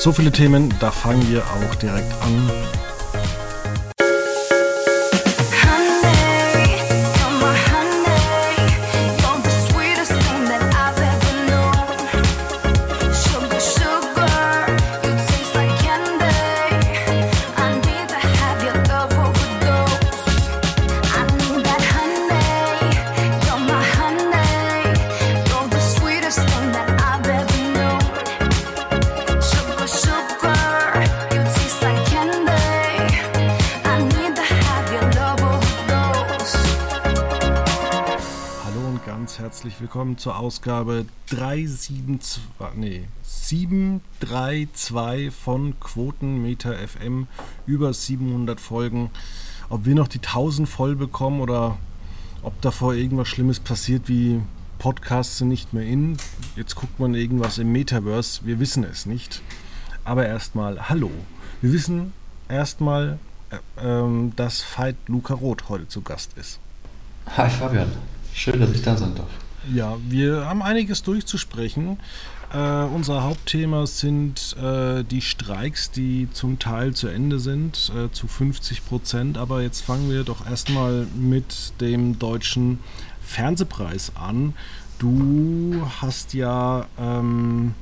So viele Themen, da fangen wir auch direkt an. Ausgabe 372, nee, 732 von Quotenmeter FM, über 700 Folgen. Ob wir noch die 1000 voll bekommen oder ob davor irgendwas Schlimmes passiert wie Podcasts sind nicht mehr in. Jetzt guckt man irgendwas im Metaverse, wir wissen es nicht. Aber erstmal, hallo. Wir wissen erstmal, äh, ähm, dass Veit Luca Roth heute zu Gast ist. Hi Fabian, schön, dass ich da sein darf. Ja, wir haben einiges durchzusprechen. Äh, unser Hauptthema sind äh, die Streiks, die zum Teil zu Ende sind, äh, zu 50 Prozent. Aber jetzt fangen wir doch erstmal mit dem deutschen Fernsehpreis an. Du hast ja ähm,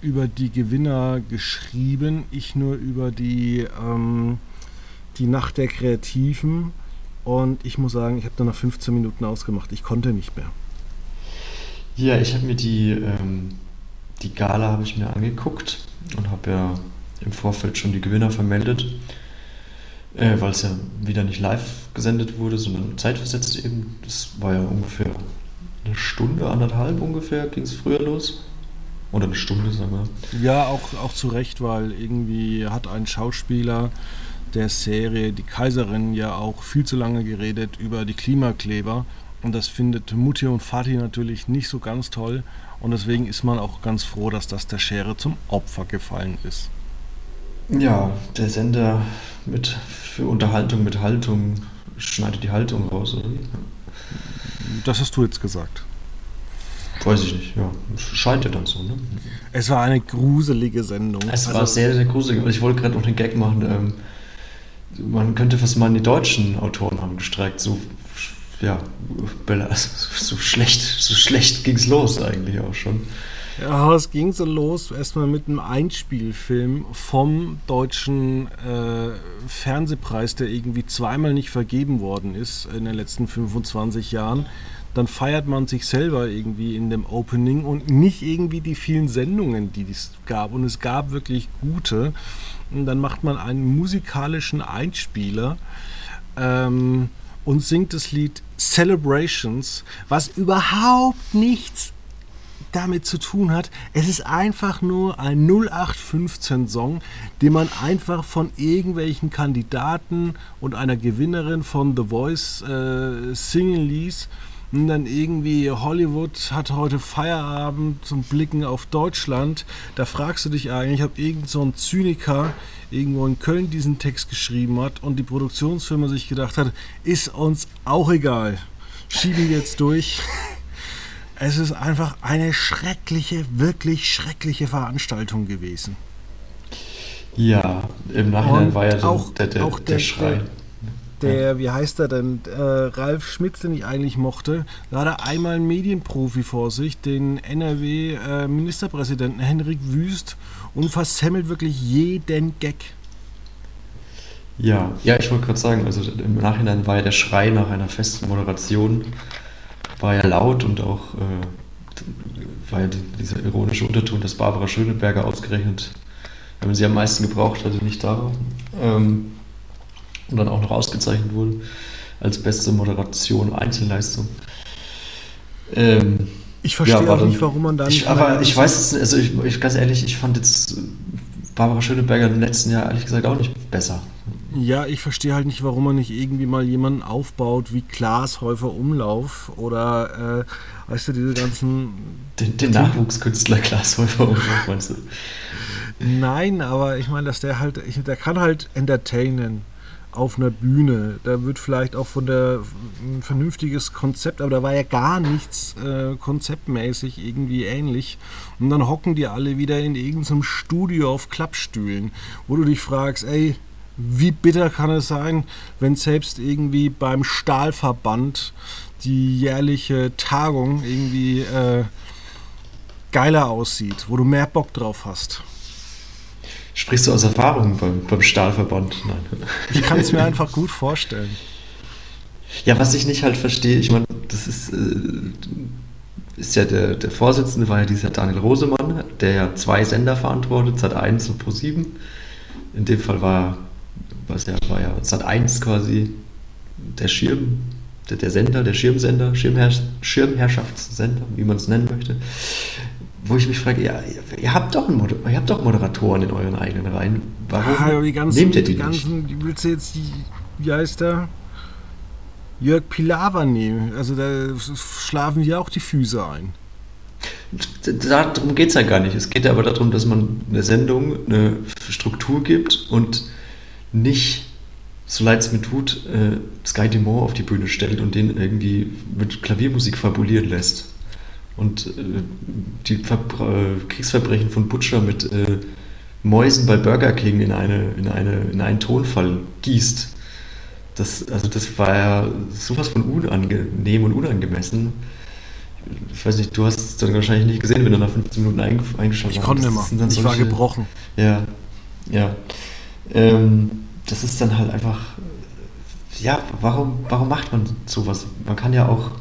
über die Gewinner geschrieben, ich nur über die, ähm, die Nacht der Kreativen. Und ich muss sagen, ich habe da nach 15 Minuten ausgemacht. Ich konnte nicht mehr. Ja, ich habe mir die, ähm, die Gala habe ich mir angeguckt und habe ja im Vorfeld schon die Gewinner vermeldet, äh, weil es ja wieder nicht live gesendet wurde, sondern zeitversetzt eben. Das war ja ungefähr eine Stunde, anderthalb ungefähr, ging es früher los. Oder eine Stunde, sagen wir. Ja, auch, auch zu Recht, weil irgendwie hat ein Schauspieler der Serie Die Kaiserin ja auch viel zu lange geredet über die Klimakleber und das findet Mutti und Vati natürlich nicht so ganz toll. Und deswegen ist man auch ganz froh, dass das der Schere zum Opfer gefallen ist. Ja, der Sender mit für Unterhaltung mit Haltung schneidet die Haltung raus, oder? Das hast du jetzt gesagt. Weiß ich nicht, ja. Scheint ja dann so, ne? Es war eine gruselige Sendung. Es also, war sehr, sehr gruselig. Ich wollte gerade noch den Gag machen. Ähm, man könnte fast meinen, die deutschen Autoren haben gestreikt. So ja, so schlecht, so schlecht ging es los eigentlich auch schon. Ja, es ging so los erstmal mit einem Einspielfilm vom deutschen äh, Fernsehpreis, der irgendwie zweimal nicht vergeben worden ist in den letzten 25 Jahren. Dann feiert man sich selber irgendwie in dem Opening und nicht irgendwie die vielen Sendungen, die es gab. Und es gab wirklich gute. Und dann macht man einen musikalischen Einspieler. Ähm, und singt das Lied Celebrations, was überhaupt nichts damit zu tun hat. Es ist einfach nur ein 0815-Song, den man einfach von irgendwelchen Kandidaten und einer Gewinnerin von The Voice äh, singen ließ. Und dann irgendwie Hollywood hat heute Feierabend zum Blicken auf Deutschland. Da fragst du dich eigentlich, ob irgend so ein Zyniker irgendwo in Köln diesen Text geschrieben hat und die Produktionsfirma sich gedacht hat, ist uns auch egal. Schieben wir jetzt durch. Es ist einfach eine schreckliche, wirklich schreckliche Veranstaltung gewesen. Ja, im Nachhinein und war ja auch, der, der, auch der, der Schrei. Der, wie heißt er denn, äh, Ralf Schmitz, den ich eigentlich mochte, da hat er einmal einen Medienprofi vor sich, den NRW-Ministerpräsidenten äh, Henrik Wüst, und versemmelt wirklich jeden Gag. Ja, ja, ich wollte gerade sagen, also im Nachhinein war ja der Schrei nach einer festen Moderation war ja laut und auch äh, war ja dieser ironische Unterton, dass Barbara Schöneberger ausgerechnet, wenn man sie am meisten gebraucht hatte, nicht da war. Ähm, und dann auch noch ausgezeichnet wurde als beste Moderation Einzelleistung. Ähm, ich verstehe ja, auch nicht, warum man da nicht. Ich, aber ich weiß es, also ich, ich, ganz ehrlich, ich fand jetzt Barbara Schöneberger im letzten Jahr ehrlich gesagt auch nicht besser. Ja, ich verstehe halt nicht, warum man nicht irgendwie mal jemanden aufbaut wie Klaas Häufer Umlauf oder, äh, weißt du, diese ganzen. Den, den Nachwuchskünstler Klaas Häufer Umlauf, meinst du? Nein, aber ich meine, dass der halt, der kann halt entertainen. Auf einer Bühne. Da wird vielleicht auch von der ein vernünftiges Konzept, aber da war ja gar nichts äh, konzeptmäßig irgendwie ähnlich. Und dann hocken die alle wieder in irgendeinem Studio auf Klappstühlen, wo du dich fragst, ey, wie bitter kann es sein, wenn selbst irgendwie beim Stahlverband die jährliche Tagung irgendwie äh, geiler aussieht, wo du mehr Bock drauf hast. Sprichst du aus Erfahrung beim, beim Stahlverband? Nein. Ich kann es mir einfach gut vorstellen. Ja, was ich nicht halt verstehe, ich meine, das ist, äh, ist ja der, der Vorsitzende war ja dieser Daniel Rosemann, der ja zwei Sender verantwortet, Sat 1 und Pro 7. In dem Fall war, was ja, war ja Sat 1 quasi der Schirm, der, der Sender, der Schirmsender, Schirmherr, Schirmherrschaftssender, wie man es nennen möchte wo ich mich frage, ja, ihr habt doch, einen, ihr habt doch Moderatoren in euren eigenen Reihen. Warum ah, die ganzen, nehmt ihr die, die ganzen, nicht? Willst du jetzt die, wie heißt der? Jörg Pilawa nehmen. Also da schlafen ja auch die Füße ein. Darum geht es ja gar nicht. Es geht ja aber darum, dass man eine Sendung eine Struktur gibt und nicht, so leid es mir tut, äh, Sky Dumont auf die Bühne stellt und den irgendwie mit Klaviermusik fabulieren lässt und äh, die Verbra Kriegsverbrechen von Butcher mit äh, Mäusen bei Burger King in, eine, in, eine, in einen Tonfall gießt. Das, also das war ja sowas von unangenehm und unangemessen. Ich weiß nicht, du hast es dann wahrscheinlich nicht gesehen, wenn du nach 15 Minuten eingeschaltet hast. Ich konnte immer. Ich solche, war gebrochen. Ja, ja. Ähm, das ist dann halt einfach, ja, warum, warum macht man sowas? Man kann ja auch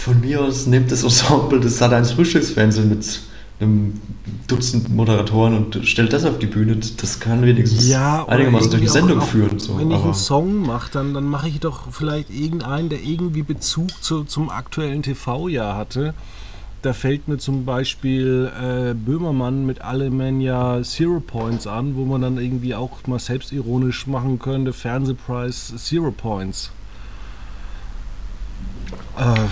von mir aus nimmt das Ensemble das hat ein Frühstücksfernsehen mit einem Dutzend Moderatoren und stellt das auf die Bühne. Das kann wenigstens ja, einigermaßen durch die Sendung auch, führen. So. Wenn ich einen Song mache, dann, dann mache ich doch vielleicht irgendeinen, der irgendwie Bezug zu, zum aktuellen TV-Jahr hatte. Da fällt mir zum Beispiel äh, Böhmermann mit Alemania Zero Points an, wo man dann irgendwie auch mal selbstironisch machen könnte, Fernsehpreis Zero Points. Äh.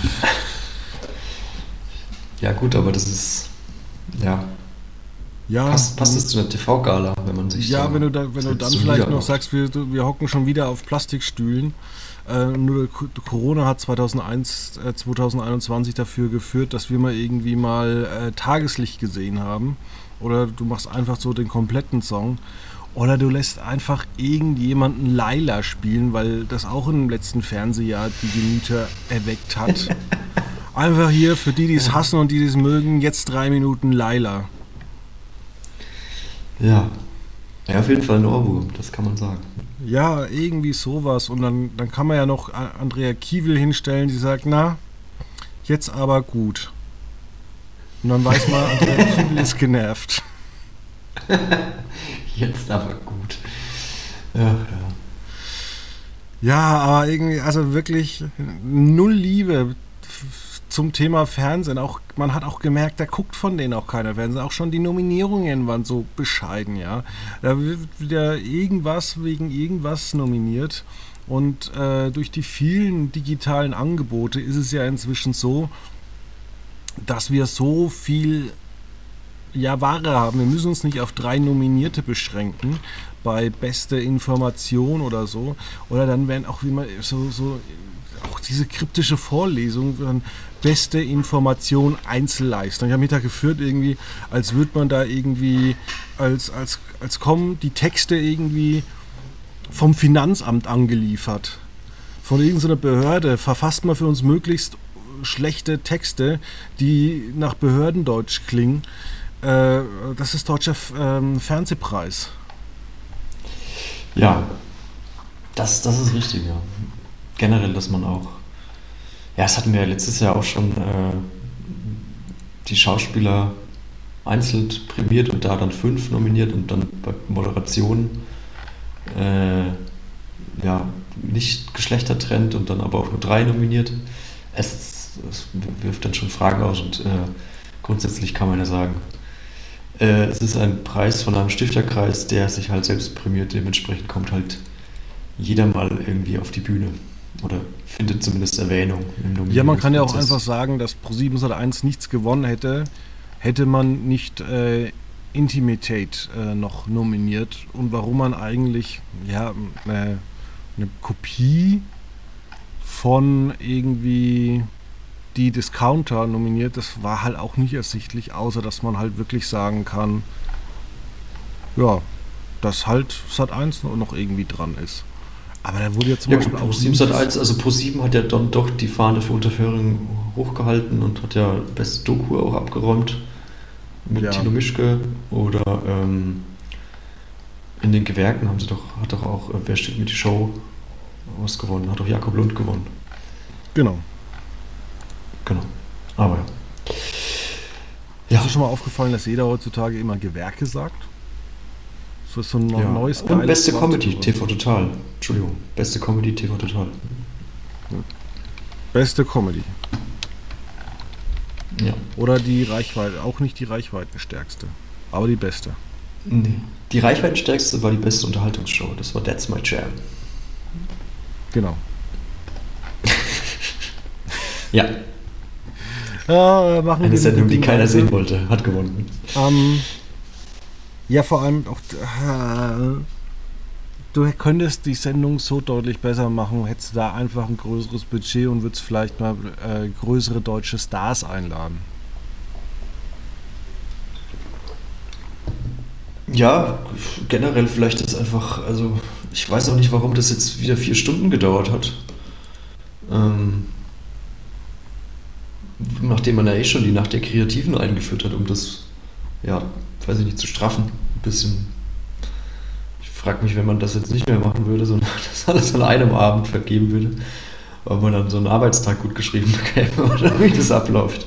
Ja, gut, aber das ist. Ja. Ja, passt, passt es zu einer TV-Gala, wenn man sich. Ja, wenn du, da, wenn du dann vielleicht noch sagst, wir, wir hocken schon wieder auf Plastikstühlen. Äh, nur Corona hat 2001, äh, 2021 dafür geführt, dass wir mal irgendwie mal äh, Tageslicht gesehen haben. Oder du machst einfach so den kompletten Song. Oder du lässt einfach irgendjemanden Laila spielen, weil das auch im letzten Fernsehjahr die Gemüter erweckt hat. einfach hier für die, die es hassen und die, die es mögen, jetzt drei Minuten Laila. Ja. Ja, auf jeden Fall ein Ohrwurm, das kann man sagen. Ja, irgendwie sowas. Und dann, dann kann man ja noch Andrea Kiewel hinstellen, die sagt, na, jetzt aber gut. Und dann weiß man, Andrea Kiewel ist genervt. Jetzt aber gut. Ja, ja. Ja, aber irgendwie, also wirklich null Liebe zum Thema Fernsehen. Auch, man hat auch gemerkt, da guckt von denen auch keiner Fernsehen. Auch schon die Nominierungen waren so bescheiden, ja. Da wird wieder irgendwas wegen irgendwas nominiert. Und äh, durch die vielen digitalen Angebote ist es ja inzwischen so, dass wir so viel ja, Ware haben. Wir müssen uns nicht auf drei Nominierte beschränken bei beste Information oder so. Oder dann werden auch man so, so auch diese kryptische Vorlesung, dann beste Information Einzelleistung. Ich habe mich da geführt irgendwie, als würde man da irgendwie, als, als, als kommen die Texte irgendwie vom Finanzamt angeliefert. Von irgendeiner Behörde verfasst man für uns möglichst schlechte Texte, die nach Behördendeutsch klingen. Äh, das ist Deutscher ähm, Fernsehpreis. Ja, das, das ist richtig, ja. Generell, dass man auch. Ja, das hatten wir letztes Jahr auch schon äh, die Schauspieler einzeln prämiert und da dann fünf nominiert und dann bei Moderation äh, ja, nicht Geschlechtertrend und dann aber auch nur drei nominiert. Es, es wirft dann schon Fragen aus und äh, grundsätzlich kann man ja sagen, äh, es ist ein Preis von einem Stifterkreis, der sich halt selbst prämiert. Dementsprechend kommt halt jeder mal irgendwie auf die Bühne oder findet zumindest Erwähnung im Ja, man kann ja auch einfach sagen, dass Pro7 1 nichts gewonnen hätte, hätte man nicht äh, Intimidate äh, noch nominiert und warum man eigentlich, ja, äh, eine Kopie von irgendwie die Discounter nominiert. Das war halt auch nicht ersichtlich, außer dass man halt wirklich sagen kann, ja, dass halt Sat 1 noch irgendwie dran ist. Aber da wurde ja zum Ja, Beispiel auch. Pro 7 Sat 1, also Pro 7 hat ja dann doch die Fahne für Unterföhring hochgehalten und hat ja beste Doku auch abgeräumt mit Ja. Tino Mischke oder ähm, in den Gewerken haben sie doch, hat doch auch, äh, wer steht mit die Show was gewonnen, hat doch Jakob Lund gewonnen. Genau. Genau. Aber ja. Ist dir schon mal aufgefallen, dass jeder heutzutage immer Gewerke sagt? So ist so ein ja. neues Und beste Wort Comedy. TV Total. Entschuldigung, beste Comedy, TV Total. Beste Comedy. Ja. Oder die Reichweite, auch nicht die Reichweitenstärkste, aber die beste. Nee. Die reichweitenstärkste war die beste Unterhaltungsshow. Das war That's My Jam. Genau. Ja, Ja, äh, machen eine Sendung, die keiner sehen wollte, hat gewonnen. Ähm, ja, vor allem auch. Äh, du könntest die Sendung so deutlich besser machen, hättest du da einfach ein größeres Budget und würdest vielleicht mal äh, größere deutsche Stars einladen. Ja, generell vielleicht ist einfach, also ich weiß auch nicht, warum das jetzt wieder vier Stunden gedauert hat. Ähm, nachdem man ja eh schon die Nacht der Kreativen eingeführt hat, um das, ja, weiß ich nicht, zu straffen. Ein bisschen. Ich frage mich, wenn man das jetzt nicht mehr machen würde, sondern das alles an einem Abend vergeben würde, ob man dann so einen Arbeitstag gut geschrieben bekäme oder wie das abläuft.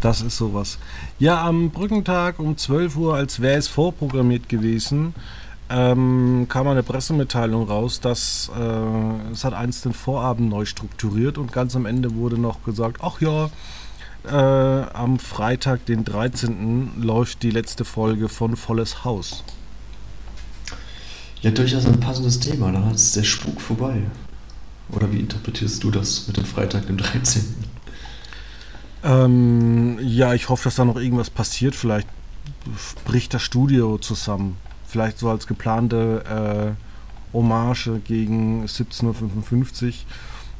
Das ist sowas. Ja, am Brückentag um 12 Uhr, als wäre es vorprogrammiert gewesen, ähm, kam eine Pressemitteilung raus, dass äh, Sat1 den Vorabend neu strukturiert und ganz am Ende wurde noch gesagt, ach ja, äh, am Freitag, den 13. läuft die letzte Folge von Volles Haus. Ja, durchaus ein passendes Thema. Dann ist der Spuk vorbei. Oder wie interpretierst du das mit dem Freitag, dem 13.? Ähm, ja, ich hoffe, dass da noch irgendwas passiert. Vielleicht bricht das Studio zusammen. Vielleicht so als geplante äh, Hommage gegen 17.55 Uhr.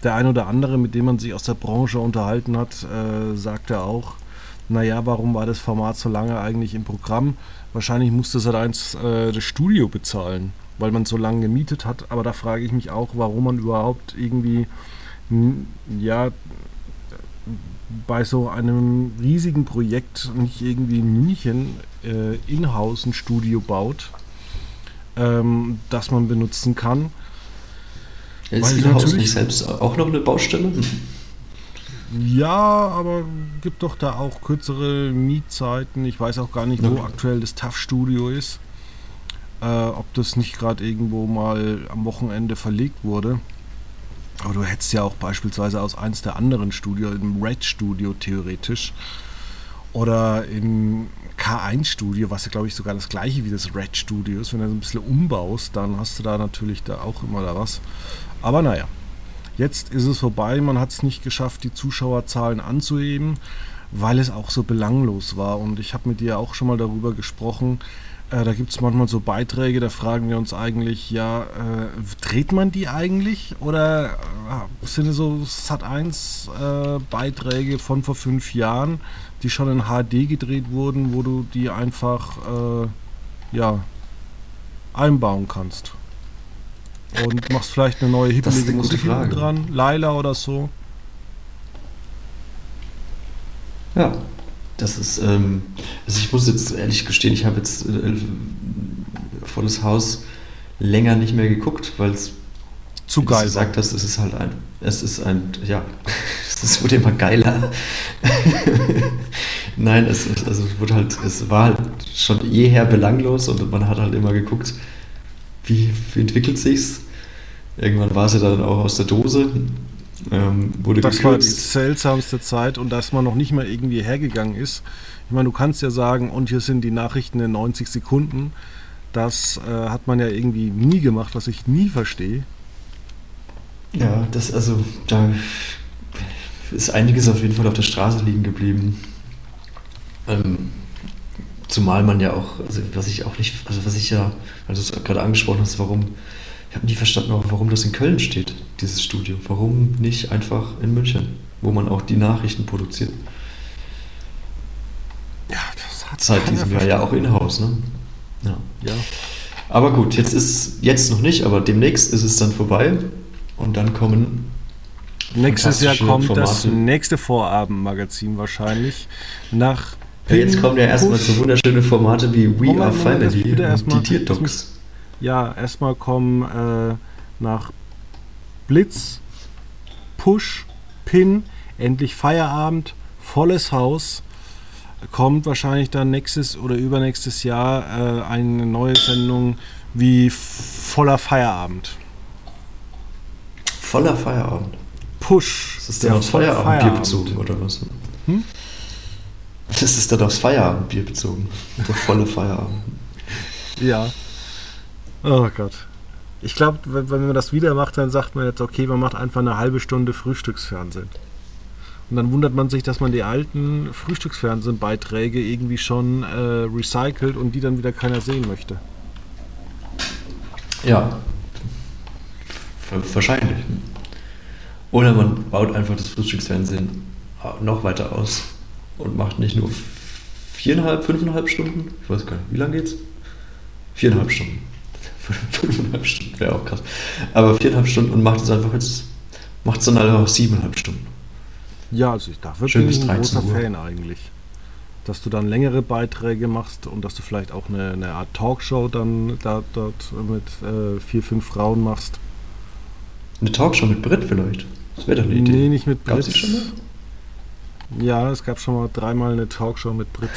Der ein oder andere, mit dem man sich aus der Branche unterhalten hat, äh, sagte auch, naja, warum war das Format so lange eigentlich im Programm? Wahrscheinlich musste Sat1 äh, das Studio bezahlen, weil man so lange gemietet hat. Aber da frage ich mich auch, warum man überhaupt irgendwie, ja, bei so einem riesigen Projekt nicht irgendwie in München äh, in-house ein Studio baut, ähm, das man benutzen kann. Ist Weil natürlich- nicht selbst auch noch eine Baustelle? Ja, aber gibt doch da auch kürzere Mietzeiten. Ich weiß auch gar nicht, wo Okay. aktuell das TAF-Studio ist. Äh, ob das nicht gerade irgendwo mal am Wochenende verlegt wurde. Aber du hättest ja auch beispielsweise aus eins der anderen Studios, im Red-Studio theoretisch, oder im K1-Studio, was ja glaube ich sogar das gleiche wie das Red-Studio ist, wenn du das ein bisschen umbaust, dann hast du da natürlich da auch immer da was. Aber naja, jetzt ist es vorbei, man hat es nicht geschafft, die Zuschauerzahlen anzuheben, weil es auch so belanglos war. Und ich habe mit dir auch schon mal darüber gesprochen, äh, da gibt es manchmal so Beiträge, da fragen wir uns eigentlich, ja, äh, dreht man die eigentlich? Oder äh, sind es so Sat1 äh, von vor fünf Jahren, die schon in HD gedreht wurden, wo du die einfach äh, ja, einbauen kannst? Und machst vielleicht eine neue hippelige Musik dran, Laila oder so. Ja. Das ist, ähm, also ich muss jetzt ehrlich gestehen, ich habe jetzt äh, volles Haus länger nicht mehr geguckt, weil es Zu wie du geil. gesagt hast, es ist halt ein, es ist ein, ja, es wurde immer geiler. Nein, es, also es wurde halt, es war halt schon jeher belanglos und man hat halt immer geguckt, wie, wie entwickelt sich's. Irgendwann war es ja dann auch aus der Dose, ähm, wurde Das war die gekürzt. seltsamste Zeit und dass man noch nicht mal irgendwie hergegangen ist. Ich meine, du kannst ja sagen, und hier sind die Nachrichten in 90 Sekunden. Das äh, hat man ja irgendwie nie gemacht, was ich nie verstehe. Ja, das, also, da ist einiges auf jeden Fall auf der Straße liegen geblieben. Ähm, Zumal man ja auch, also was ich auch nicht, also was ich ja, also du es gerade angesprochen hast, warum, ich habe nie verstanden, warum das in Köln steht, dieses Studio. Warum nicht einfach in München, wo man auch die Nachrichten produziert? Ja, das hat Seit diesem Jahr ja auch in-house, ne? Ja. Ja. Aber gut, jetzt ist, jetzt noch nicht, aber demnächst ist es dann vorbei und dann kommen Nächstes Jahr kommt das Formate. nächste Vorabendmagazin wahrscheinlich nach Ja, jetzt kommen ja erstmal so wunderschöne Formate wie We Moment, Are das Family die das Tierdocs. Ja, erstmal kommen äh, nach Blitz, Push, Pin, endlich Feierabend, volles Haus. Kommt wahrscheinlich dann nächstes oder übernächstes Jahr äh, eine neue Sendung wie voller Feierabend. Voller Feierabend. Push. Das ist der dann aufs Feierabendbier Feierabend. bezogen, oder was? Hm? Das ist dann aufs Feierabendbier bezogen. Der volle Feierabend. Ja. Oh Gott. Ich glaube, wenn, wenn man das wieder macht, dann sagt man jetzt, okay, man macht einfach eine halbe Stunde Frühstücksfernsehen. Und dann wundert man sich, dass man die alten Frühstücksfernsehen-Beiträge irgendwie schon äh, recycelt und die dann wieder keiner sehen möchte. Ja. Wa- Wahrscheinlich. Oder man baut einfach das Frühstücksfernsehen noch weiter aus und macht nicht nur viereinhalb, fünfeinhalb Stunden. Ich weiß gar nicht, wie lange geht's? Viereinhalb Stunden. Fünfeinhalb Stunden wäre auch krass. Aber viereinhalb Stunden und macht es einfach jetzt, macht es dann halt auch siebeneinhalb Stunden. Ja, also ich, dafür Schön bin bis ich ein 13 großer Uhr. Fan eigentlich. Dass du dann längere Beiträge machst und dass du vielleicht auch eine, eine Art Talkshow dann da, dort mit äh, vier, fünf Frauen machst. Eine Talkshow mit Brit vielleicht. Das wäre doch eine Idee. Nee, nicht mit Gab's Brit. die schon mal? Ja, es gab schon mal dreimal eine Talkshow mit Brit.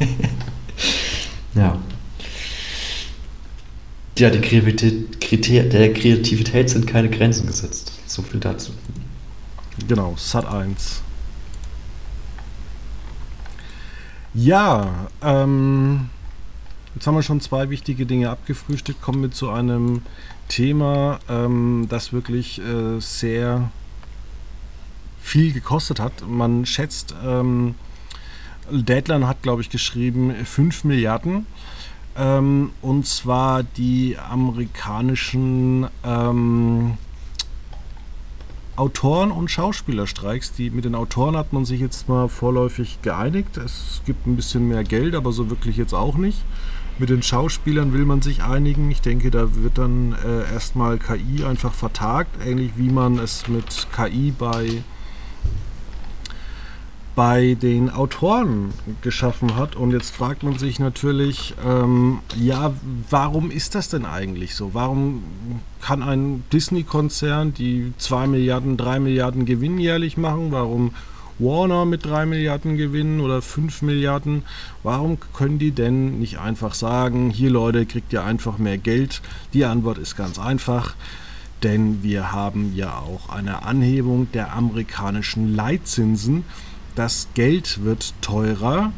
Ja. Ja, die Kreativität, der Kreativität sind keine Grenzen gesetzt. So viel dazu. Genau, Sat 1. Ja, ähm, jetzt haben wir schon zwei wichtige Dinge abgefrühstückt. Kommen wir zu einem Thema, ähm, das wirklich äh, sehr viel gekostet hat. Man schätzt, ähm, Deadline hat, glaube ich, geschrieben 5 Milliarden. Ähm, und zwar die amerikanischen ähm, Autoren- und Schauspielerstreiks. Die, mit den Autoren hat man sich jetzt mal vorläufig geeinigt. Es gibt ein bisschen mehr Geld, aber so wirklich jetzt auch nicht. Mit den Schauspielern will man sich einigen. Ich denke, da wird dann äh, erstmal KI einfach vertagt, ähnlich wie man es mit KI bei, bei den Autoren geschaffen hat. Und jetzt fragt man sich natürlich, ähm, ja, warum ist das denn eigentlich so? Warum kann ein Disney-Konzern, die 2 Milliarden, 3 Milliarden Gewinn jährlich machen, warum Warner mit 3 Milliarden Gewinn oder 5 Milliarden, warum können die denn nicht einfach sagen, hier Leute, kriegt ihr einfach mehr Geld? Die Antwort ist ganz einfach. Denn wir haben ja auch eine Anhebung der amerikanischen Leitzinsen. Das Geld wird teurer.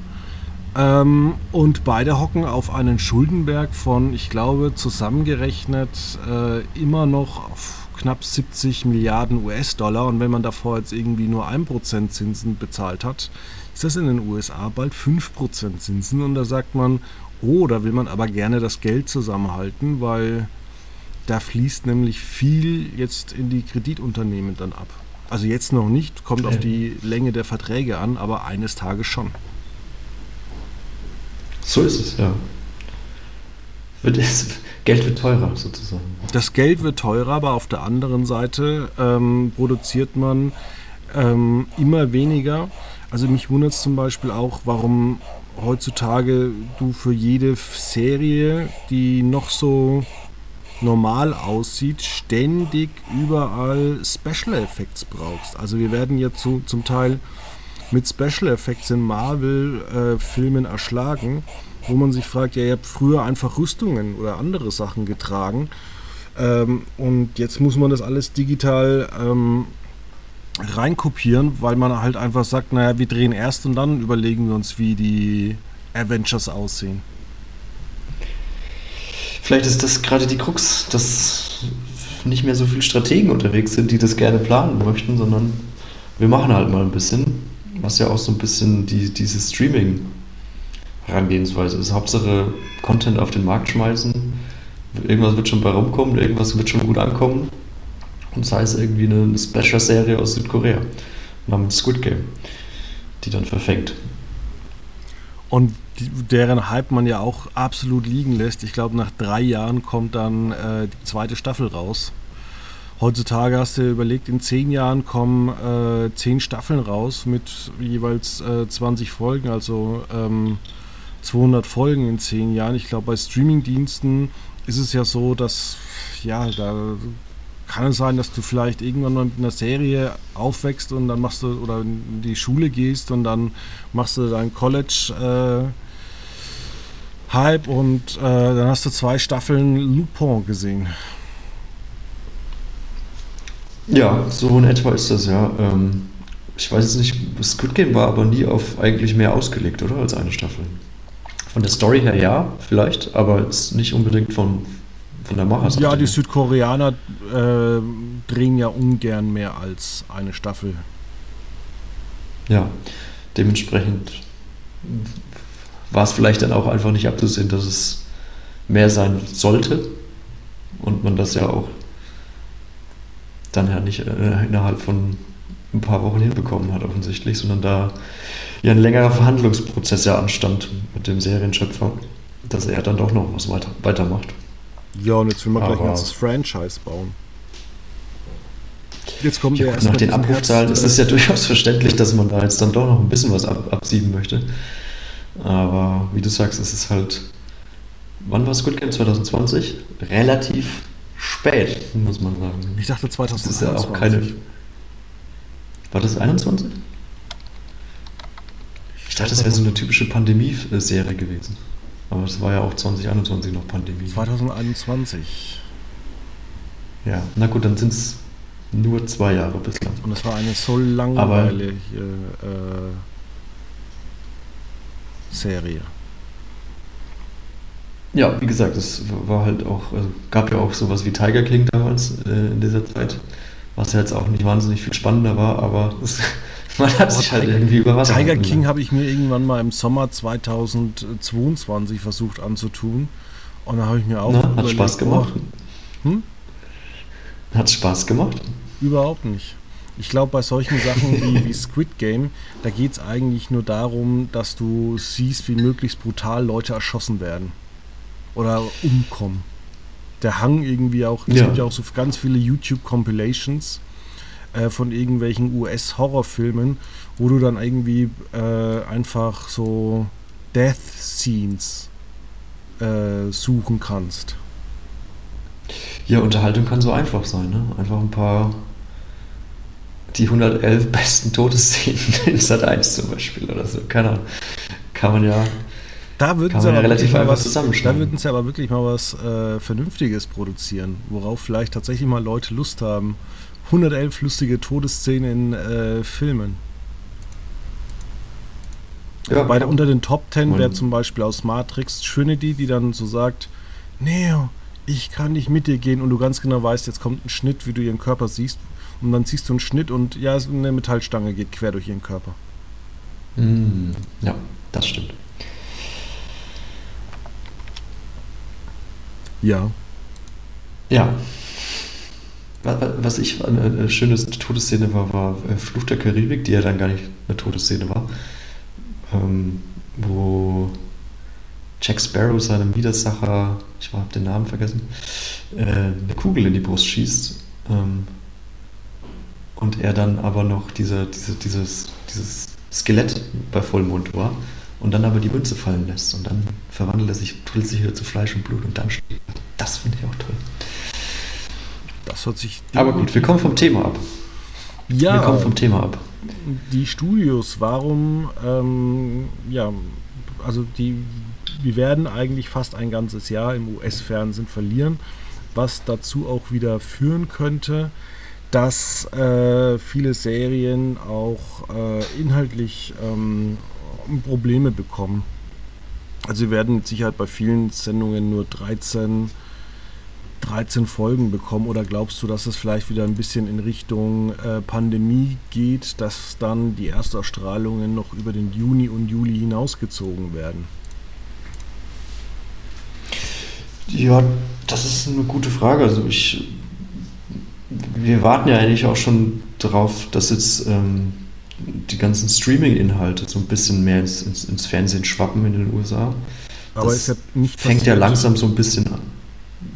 Ähm, und beide hocken auf einen Schuldenberg von, ich glaube, zusammengerechnet äh, immer noch auf knapp 70 Milliarden US-Dollar. Und wenn man davor jetzt irgendwie nur 1% Zinsen bezahlt hat, ist das in den USA bald 5% Zinsen. Und da sagt man, oh, da will man aber gerne das Geld zusammenhalten, weil da fließt nämlich viel jetzt in die Kreditunternehmen dann ab. Also jetzt noch nicht, kommt auf die Länge der Verträge an, aber eines Tages schon. So ist es, ja. Wird es, Geld wird teurer, sozusagen. Das Geld wird teurer, aber auf der anderen Seite ähm, produziert man ähm, immer weniger. Also mich wundert es zum Beispiel auch, warum heutzutage du für jede Serie, die noch so normal aussieht, ständig überall Special Effects brauchst. Also wir werden jetzt so, zum Teil mit Special Effects in Marvel-Filmen erschlagen, wo man sich fragt, ja, ihr habt früher einfach Rüstungen oder andere Sachen getragen ähm, und jetzt muss man das alles digital ähm, reinkopieren, weil man halt einfach sagt, naja, wir drehen erst und dann überlegen wir uns, wie die Avengers aussehen. Vielleicht ist das gerade die Krux, dass nicht mehr so viele Strategen unterwegs sind, die das gerne planen möchten, sondern wir machen halt mal ein bisschen, was ja auch so ein bisschen die, dieses Streaming Herangehensweise. Ist Hauptsache Content auf den Markt schmeißen. Irgendwas wird schon bei rumkommen, irgendwas wird schon gut ankommen. Und sei es irgendwie eine Slasher-Serie aus Südkorea namens Squid Game, die dann verfängt. Und deren Hype man ja auch absolut liegen lässt. Ich glaube, nach drei Jahren kommt dann äh, die zweite Staffel raus. Heutzutage hast du überlegt, in zehn Jahren kommen äh, zehn Staffeln raus mit jeweils äh, 20 Folgen, also ähm, 200 Folgen in zehn Jahren. Ich glaube, bei Streamingdiensten ist es ja so, dass ja, da kann es sein, dass du vielleicht irgendwann mal mit einer Serie aufwächst und dann machst du oder in die Schule gehst und dann machst du dein College äh, Hype und äh, dann hast du zwei Staffeln Lupin gesehen. Ja, so in etwa ist das ja. Ähm, ich weiß jetzt nicht, Squid Game war aber nie auf eigentlich mehr ausgelegt, oder? Als eine Staffel. Von der Story her ja, vielleicht, aber jetzt nicht unbedingt von, von der Macherseite. Ja, die Südkoreaner äh, drehen ja ungern mehr als eine Staffel. Ja, dementsprechend war es vielleicht dann auch einfach nicht abzusehen, dass es mehr sein sollte und man das ja auch dann ja nicht äh, innerhalb von ein paar Wochen hinbekommen hat, offensichtlich, sondern da ja ein längerer Verhandlungsprozess ja anstand mit dem Serienschöpfer, dass er dann doch noch was weiter, weitermacht. Ja, und jetzt will man gleich ein ganzes Franchise bauen. Jetzt kommt ja, Nach den Abrufzahlen ist es ja durchaus verständlich, dass man da jetzt dann doch noch ein bisschen was ab, absieben möchte. Aber wie du sagst, es ist halt. Wann war Squid Game? 2020? Relativ spät, muss man sagen. Ich dachte 2020. Das ist ja auch keine. War das 21? Ich dachte, das wäre so eine typische Pandemie-Serie gewesen. Aber es war ja auch 2021 noch Pandemie. 2021. Ja, na gut, dann sind es nur zwei Jahre bislang. Und es war eine so langweilige äh, Serie. Ja, wie gesagt, es war halt auch, also gab ja auch sowas wie Tiger King damals äh, in dieser Zeit, was ja jetzt auch nicht wahnsinnig viel spannender war, aber es, man hat sich halt irgendwie über Wasser Tiger King habe ich mir irgendwann mal im Sommer 2022 versucht anzutun. Und da habe ich mir auch. Na, hat Spaß gemacht. Oh, hm? Hat Spaß gemacht? Überhaupt nicht. Ich glaube, bei solchen Sachen wie, wie Squid Game, da geht es eigentlich nur darum, dass du siehst, wie möglichst brutal Leute erschossen werden oder umkommen. Der Hang irgendwie auch, es ja. gibt ja auch so ganz viele YouTube-Compilations äh, von irgendwelchen US-Horrorfilmen, wo du dann irgendwie äh, einfach so Death Scenes äh, suchen kannst. Ja, Unterhaltung kann so einfach sein, ne? Einfach ein paar die 111 besten Todesszenen in Sat 1 zum Beispiel oder so. Keine Ahnung. Kann man ja da würden sie aber relativ einfach was, Da würden sie aber wirklich mal was äh, Vernünftiges produzieren, worauf vielleicht tatsächlich mal Leute Lust haben. 111 lustige Todesszenen in äh, Filmen. Ja, Bei, unter den Top 10 wäre zum Beispiel aus Matrix Trinity, die dann so sagt, Neo, ich kann nicht mit dir gehen und du ganz genau weißt, jetzt kommt ein Schnitt, wie du ihren Körper siehst und dann siehst du einen Schnitt und ja, eine Metallstange geht quer durch ihren Körper. Mm, ja, das stimmt. Ja. Ja. Was ich eine schöne Todesszene war, war äh, Fluch der Karibik, die ja dann gar nicht eine Todesszene war. Ähm, wo Jack Sparrow seinem Widersacher, ich habe den Namen vergessen, äh, eine Kugel in die Brust schießt. Ähm, und er dann aber noch diese, diese, dieses, dieses Skelett bei Vollmond war und dann aber die Münze fallen lässt und dann verwandelt er sich, sich wieder zu Fleisch und Blut und dann steht. Das finde ich auch toll. Das hört sich. Aber gut, wir kommen vom Thema ab. Ja. Wir kommen vom Thema ab. Die Studios, warum, ähm, ja, also die, wir werden eigentlich fast ein ganzes Jahr im US-Fernsehen verlieren, was dazu auch wieder führen könnte, dass äh, viele Serien auch äh, inhaltlich ähm, Probleme bekommen. Also wir werden mit Sicherheit bei vielen Sendungen nur 13, 13 Folgen bekommen. Oder glaubst du, dass es vielleicht wieder ein bisschen in Richtung äh, Pandemie geht, dass dann die Erstausstrahlungen noch über den Juni und Juli hinausgezogen werden? Ja, das ist eine gute Frage. Also ich, wir warten ja eigentlich auch schon darauf, dass jetzt ähm, die ganzen Streaming-Inhalte so ein bisschen mehr ins, ins, ins, Fernsehen schwappen in den USA. Aber das ist ja nicht fängt ja langsam so ein bisschen an.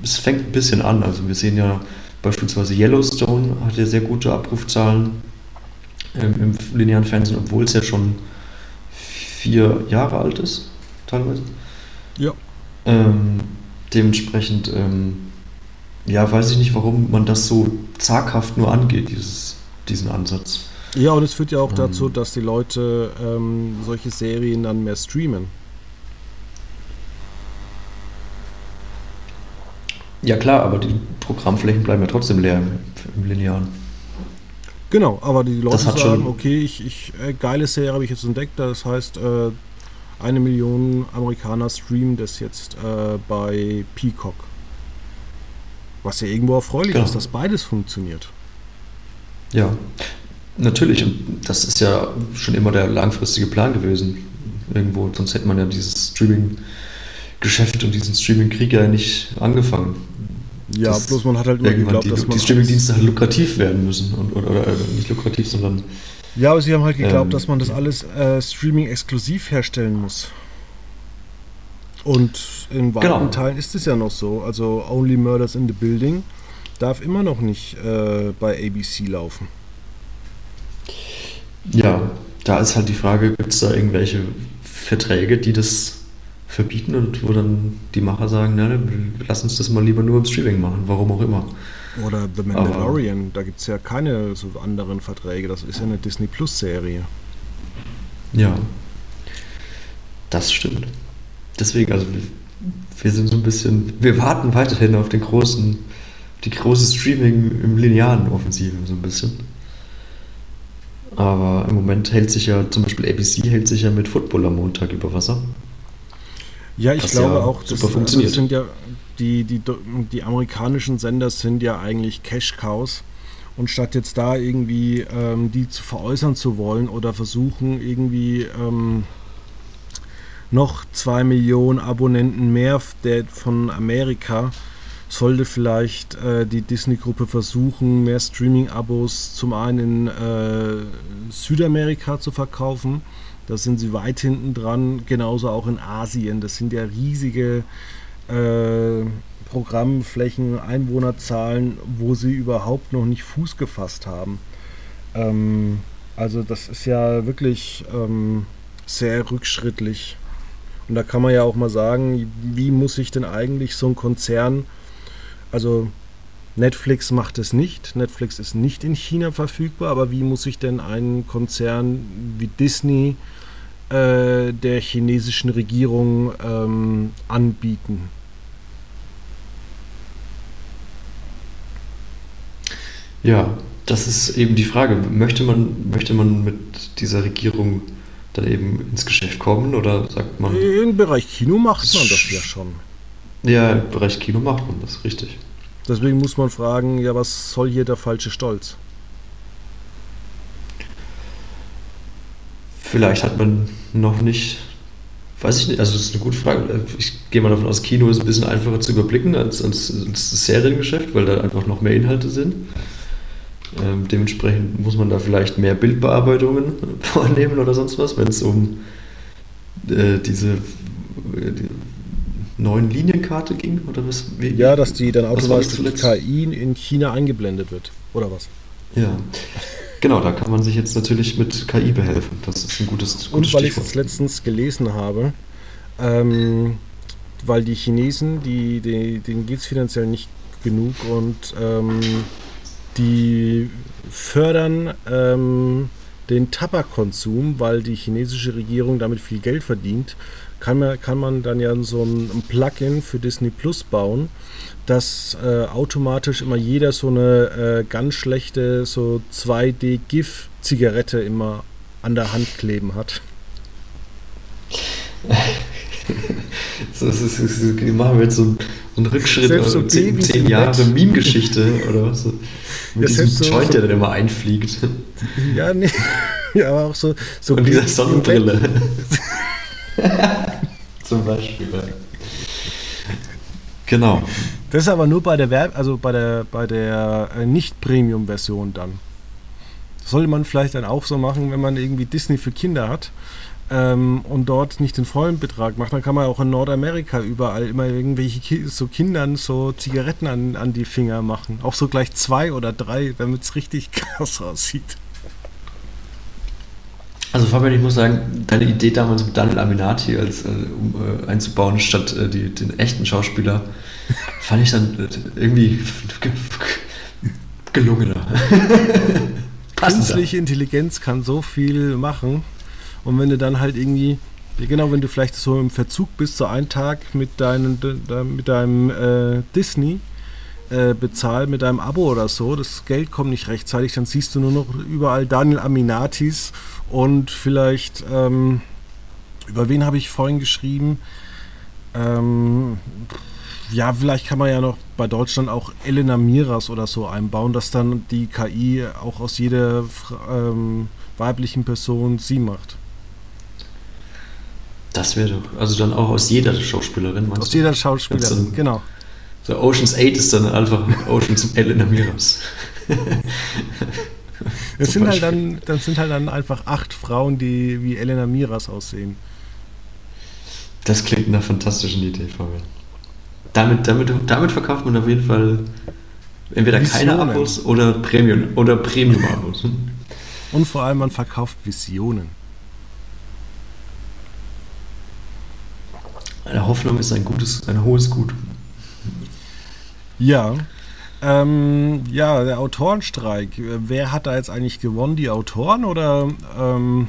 Es fängt ein bisschen an. Also wir sehen ja beispielsweise Yellowstone hat ja sehr gute Abrufzahlen ähm, im linearen Fernsehen, obwohl es ja schon vier Jahre alt ist, teilweise. Ja. Ähm, dementsprechend, ähm, ja, weiß ich nicht, warum man das so zaghaft nur angeht, dieses, diesen Ansatz. Ja, und es führt ja auch dazu, ähm. dass die Leute ähm, solche Serien dann mehr streamen. Ja klar, aber die Programmflächen bleiben ja trotzdem leer im, im Linearen. Genau, aber die Leute sagen, okay, ich, ich äh, geile Serie habe ich jetzt entdeckt, das heißt, äh, eine Million Amerikaner streamen das jetzt äh, bei Peacock. Was ja irgendwo erfreulich genau. ist, dass beides funktioniert. Ja, natürlich. Und das ist ja schon immer der langfristige Plan gewesen. Irgendwo, sonst hätte man ja dieses Streaming-Geschäft und diesen Streaming-Krieg ja nicht angefangen. Ja, das bloß man hat halt immer geglaubt, die, dass man. Die Streaming-Dienste halt lukrativ werden müssen. Und, oder, oder, nicht lukrativ, sondern. Ja, aber sie haben halt geglaubt, ähm, dass man das alles äh, Streaming-exklusiv herstellen muss. Und in weiten genau. Teilen ist es ja noch so. Also Only Murders in the Building darf immer noch nicht äh, bei ABC laufen. Ja, da ist halt die Frage, gibt es da irgendwelche Verträge, die das verbieten und wo dann die Macher sagen, na, lass uns das mal lieber nur im Streaming machen, warum auch immer. Oder The Mandalorian, Aber, da gibt es ja keine so anderen Verträge, das ist ja eine Disney Plus Serie. Ja, das stimmt. Deswegen, also wir sind so ein bisschen, wir warten weiterhin auf den großen, die große Streaming im linearen Offensive so ein bisschen. Aber im Moment hält sich ja, zum Beispiel ABC hält sich ja mit Football am Montag über Wasser. Ja, ich glaube ja auch, das, also das sind ja die, die, die amerikanischen Sender sind ja eigentlich Cash-Cows. Und statt jetzt da irgendwie ähm, die zu veräußern zu wollen oder versuchen irgendwie ähm, noch zwei Millionen Abonnenten mehr der, von Amerika, sollte vielleicht äh, die Disney-Gruppe versuchen, mehr Streaming-Abos zum einen in äh, Südamerika zu verkaufen. Da sind sie weit hinten dran, genauso auch in Asien. Das sind ja riesige äh, Programmflächen, Einwohnerzahlen, wo sie überhaupt noch nicht Fuß gefasst haben. Ähm, also das ist ja wirklich ähm, sehr rückschrittlich. Und da kann man ja auch mal sagen, wie muss sich denn eigentlich so ein Konzern also Netflix macht es nicht. Netflix ist nicht in China verfügbar, aber wie muss sich denn ein Konzern wie Disney äh, der chinesischen Regierung ähm, anbieten? Ja, das ist eben die Frage. Möchte man, möchte man mit dieser Regierung dann eben ins Geschäft kommen oder sagt man. Im Bereich Kino macht man das ja schon. Ja, im Bereich Kino macht man das, richtig. Deswegen muss man fragen, ja, was soll hier der falsche Stolz? Vielleicht hat man noch nicht, weiß ich nicht, also das ist eine gute Frage. Ich gehe mal davon aus, Kino ist ein bisschen einfacher zu überblicken als, als, als das Seriengeschäft, weil da einfach noch mehr Inhalte sind. Ähm, dementsprechend muss man da vielleicht mehr Bildbearbeitungen vornehmen oder sonst was, wenn es um äh, diese die, neuen Lienienkarte ging? Oder was, wie, ja, dass die dann automatisch durch KI in China eingeblendet wird, oder was? Ja. Genau, da kann man sich jetzt natürlich mit KI behelfen. Das ist ein gutes, gutes Und weil ich es letztens gelesen habe, ähm, weil die Chinesen, die, die, denen geht es finanziell nicht genug und ähm, die fördern ähm, den Tabakkonsum, weil die chinesische Regierung damit viel Geld verdient kann man, kann man dann ja so ein, ein Plugin für Disney Plus bauen, dass äh, automatisch immer jeder so eine äh, ganz schlechte so 2D-GIF-Zigarette immer an der Hand kleben hat. so, so, so, so, machen wir jetzt so, einen Rückschritt selbst so zehn, zehn Jahre Meme-Geschichte oder was? Mit ja, diesem Joint, so, der dann immer einfliegt. Ja, nee. Ja, aber auch so. so Und dieser Sonnenbrille. Zum Beispiel. Genau. Das ist aber nur bei der Werb also bei der bei der äh, Nicht-Premium-Version dann. Das sollte man vielleicht dann auch so machen, wenn man irgendwie Disney für Kinder hat ähm, und dort nicht den vollen Betrag macht, dann kann man auch in Nordamerika überall immer irgendwelche Ki so Kindern so Zigaretten an, an die Finger machen. Auch so gleich zwei oder drei, damit es richtig krass aussieht. Also Fabian, ich muss sagen, deine Idee damals mit Daniel Aminati als, äh, um, äh, einzubauen, statt äh, die, den echten Schauspieler, fand ich dann äh, irgendwie gelungener. Künstliche Intelligenz kann so viel machen. Und wenn du dann halt irgendwie, genau, wenn du vielleicht so im Verzug bist, so einen Tag mit, deinen, mit deinem äh, Disney äh, bezahlt, mit deinem Abo oder so, das Geld kommt nicht rechtzeitig, dann siehst du nur noch überall Daniel Aminatis und vielleicht, ähm, über wen habe ich vorhin geschrieben? Ähm, ja, vielleicht kann man ja noch bei Deutschland auch Elena Miras oder so einbauen, dass dann die KI auch aus jeder ähm, weiblichen Person sie macht. Das wäre doch, also dann auch aus jeder Schauspielerin, Aus jeder Schauspielerin, genau. So Oceans 8 ist dann einfach Oceans Elena Miras. das sind halt dann, das sind halt dann einfach acht Frauen, die wie Elena Miras aussehen. Das klingt nach einer fantastischen Idee, Fabian. Damit, damit, damit verkauft man auf jeden Fall entweder Visionen. keine Abos oder Premium oder Premium-Abos. Und vor allem man verkauft Visionen. Eine Hoffnung ist ein gutes, ein hohes Gut. Ja. Ähm, ja, der Autorenstreik. Wer hat da jetzt eigentlich gewonnen? Die Autoren oder ähm,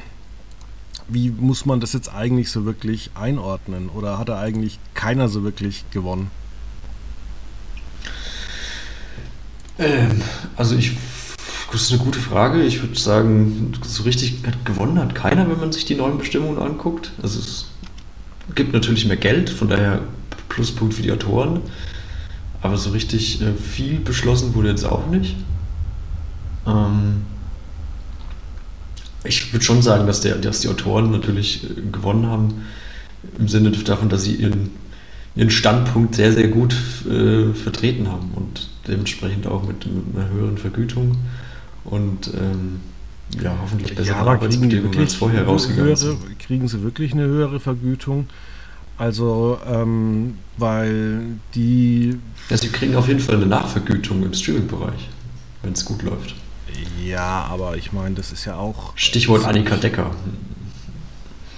wie muss man das jetzt eigentlich so wirklich einordnen? Oder hat da eigentlich keiner so wirklich gewonnen? Ähm, also ich, das ist eine gute Frage. Ich würde sagen, so richtig gewonnen hat keiner, wenn man sich die neuen Bestimmungen anguckt. Also es gibt natürlich mehr Geld, von daher Pluspunkt für die Autoren. Aber so richtig äh, viel beschlossen wurde jetzt auch nicht. Ähm, ich würde schon sagen, dass, der, dass die Autoren natürlich äh, gewonnen haben, im Sinne davon, dass sie ihren, ihren Standpunkt sehr, sehr gut äh, vertreten haben und dementsprechend auch mit, mit einer höheren Vergütung und ähm, ja, hoffentlich bessere ja, Arbeitsbedingungen als vorher rausgegangen höhere, Kriegen sie wirklich eine höhere Vergütung? Also, ähm, weil die. Ja, sie kriegen auf jeden Fall eine Nachvergütung im Streaming-Bereich, wenn es gut läuft. Ja, aber ich meine, das ist ja auch. Stichwort Annika Decker.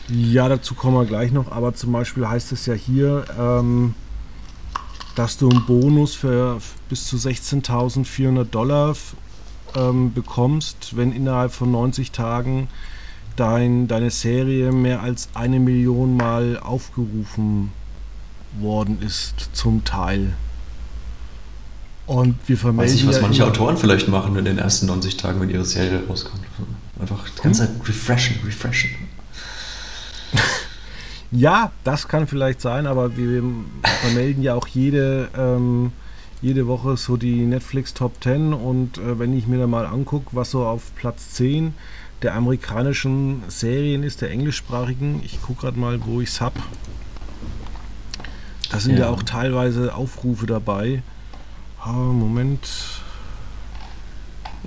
Ja, dazu kommen wir gleich noch, aber zum Beispiel heißt es ja hier, ähm, dass du einen Bonus für bis zu 16.400 Dollar ähm, bekommst, wenn innerhalb von 90 Tagen dein, deine Serie mehr als eine Million Mal aufgerufen worden ist, zum Teil. Und wir vermelden. Weiß ich, was manche Autoren vielleicht machen in den ersten 90 Tagen, wenn ihre Serie rauskommt. Einfach die ganze? Zeit refreshen, refreshen. ja, das kann vielleicht sein, aber wir vermelden ja auch jede, ähm, jede Woche so die Netflix Top 10 und äh, wenn ich mir da mal angucke, was so auf Platz 10 der amerikanischen Serien ist, der englischsprachigen, ich gucke gerade mal, wo ich es habe. Da sind ja. ja auch teilweise Aufrufe dabei. Ah, Moment.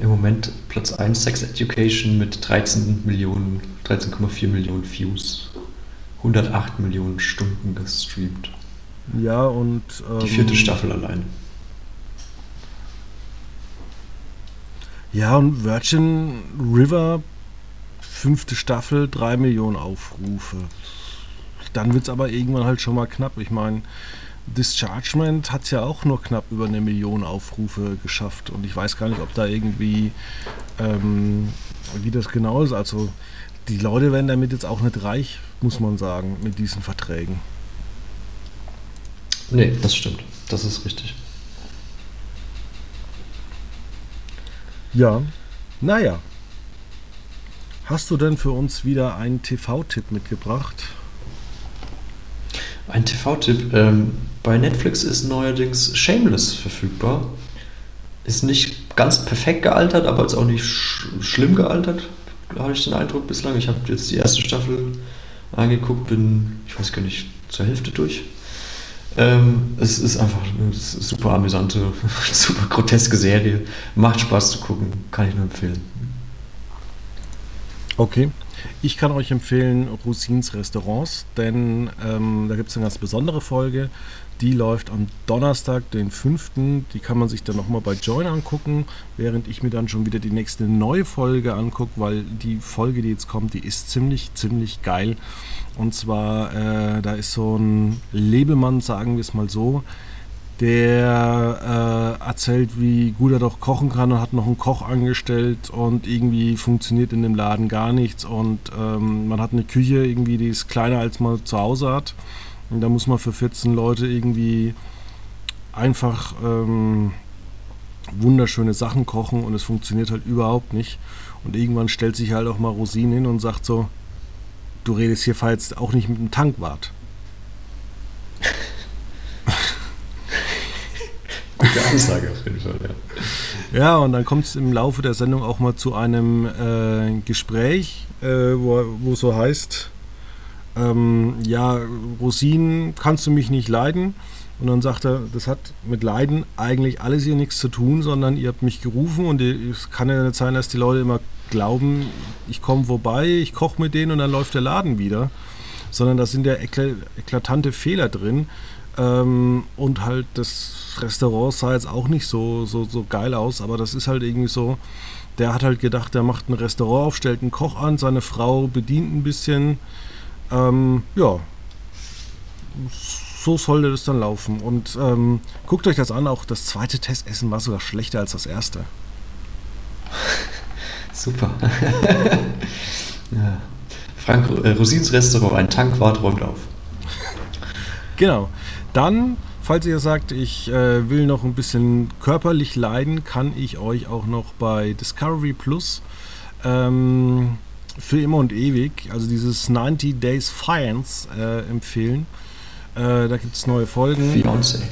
Im Moment Platz 1 Sex Education mit 13 Millionen, 13,4 Millionen Views. 108 Millionen Stunden gestreamt. Ja, und. Ähm, Die vierte Staffel allein. Ja, und Virgin River, fünfte Staffel, 3 Millionen Aufrufe. Dann wird es aber irgendwann halt schon mal knapp. Ich meine, Dischargement hat es ja auch nur knapp über eine Million Aufrufe geschafft. Und ich weiß gar nicht, ob da irgendwie, ähm, wie das genau ist. Also die Leute werden damit jetzt auch nicht reich, muss man sagen, mit diesen Verträgen. Nee, das stimmt. Das ist richtig. Ja, naja. Hast du denn für uns wieder einen TV-Tipp mitgebracht? Ein TV-Tipp. Ähm, bei Netflix ist neuerdings Shameless verfügbar. Ist nicht ganz perfekt gealtert, aber ist auch nicht sch schlimm gealtert, habe ich den Eindruck bislang. Ich habe jetzt die erste Staffel angeguckt, bin, ich weiß gar nicht, zur Hälfte durch. Ähm, es ist einfach eine super amüsante, super groteske Serie. Macht Spaß zu gucken, kann ich nur empfehlen. Okay. Ich kann euch empfehlen Rosins Restaurants, denn ähm, da gibt es eine ganz besondere Folge. Die läuft am Donnerstag, den 5. Die kann man sich dann nochmal bei Join angucken, während ich mir dann schon wieder die nächste neue Folge angucke, weil die Folge, die jetzt kommt, die ist ziemlich, ziemlich geil. Und zwar, äh, da ist so ein Lebemann, sagen wir es mal so, der äh, erzählt, wie gut er doch kochen kann und hat noch einen Koch angestellt und irgendwie funktioniert in dem Laden gar nichts und ähm, man hat eine Küche irgendwie, die ist kleiner als man zu Hause hat und da muss man für 14 Leute irgendwie einfach ähm, wunderschöne Sachen kochen und es funktioniert halt überhaupt nicht und irgendwann stellt sich halt auch mal Rosine hin und sagt so, du redest hier jetzt auch nicht mit einem Tankwart. Gute Ansage auf jeden Fall, ja. Ja, und dann kommt es im Laufe der Sendung auch mal zu einem äh, Gespräch, äh, wo, wo so heißt, ähm, ja, Rosinen, kannst du mich nicht leiden? Und dann sagt er, das hat mit Leiden eigentlich alles hier nichts zu tun, sondern ihr habt mich gerufen und es kann ja nicht sein, dass die Leute immer glauben, ich komme vorbei, ich koche mit denen und dann läuft der Laden wieder. Sondern da sind ja eklatante Fehler drin. Ähm, und halt das Restaurant sah jetzt auch nicht so, so, so geil aus, aber das ist halt irgendwie so, der hat halt gedacht, der macht ein Restaurant auf, stellt einen Koch an, seine Frau bedient ein bisschen. Ähm, ja, so sollte das dann laufen. Und ähm, guckt euch das an, auch das zweite Testessen war sogar schlechter als das erste. Super. ja. Frank äh, Rosins Restaurant, ein Tankwart räumt auf. Genau. Dann Falls ihr sagt, ich äh, will noch ein bisschen körperlich leiden, kann ich euch auch noch bei Discovery Plus ähm, für immer und ewig, also dieses 90 Days Science äh, empfehlen. Äh, da gibt es neue Folgen. Fiance.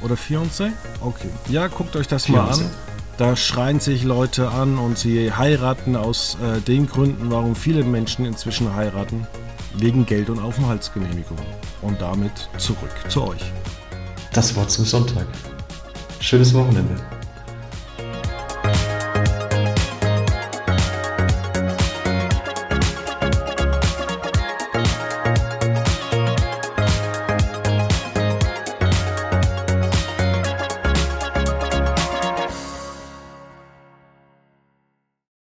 Oder Fiance? Okay. Ja, guckt euch das Fiancé. mal an. Da schreien sich Leute an und sie heiraten aus äh, den Gründen, warum viele Menschen inzwischen heiraten. Wegen Geld und Aufenthaltsgenehmigung. Und damit zurück zu euch das Wort zum Sonntag. Schönes Wochenende.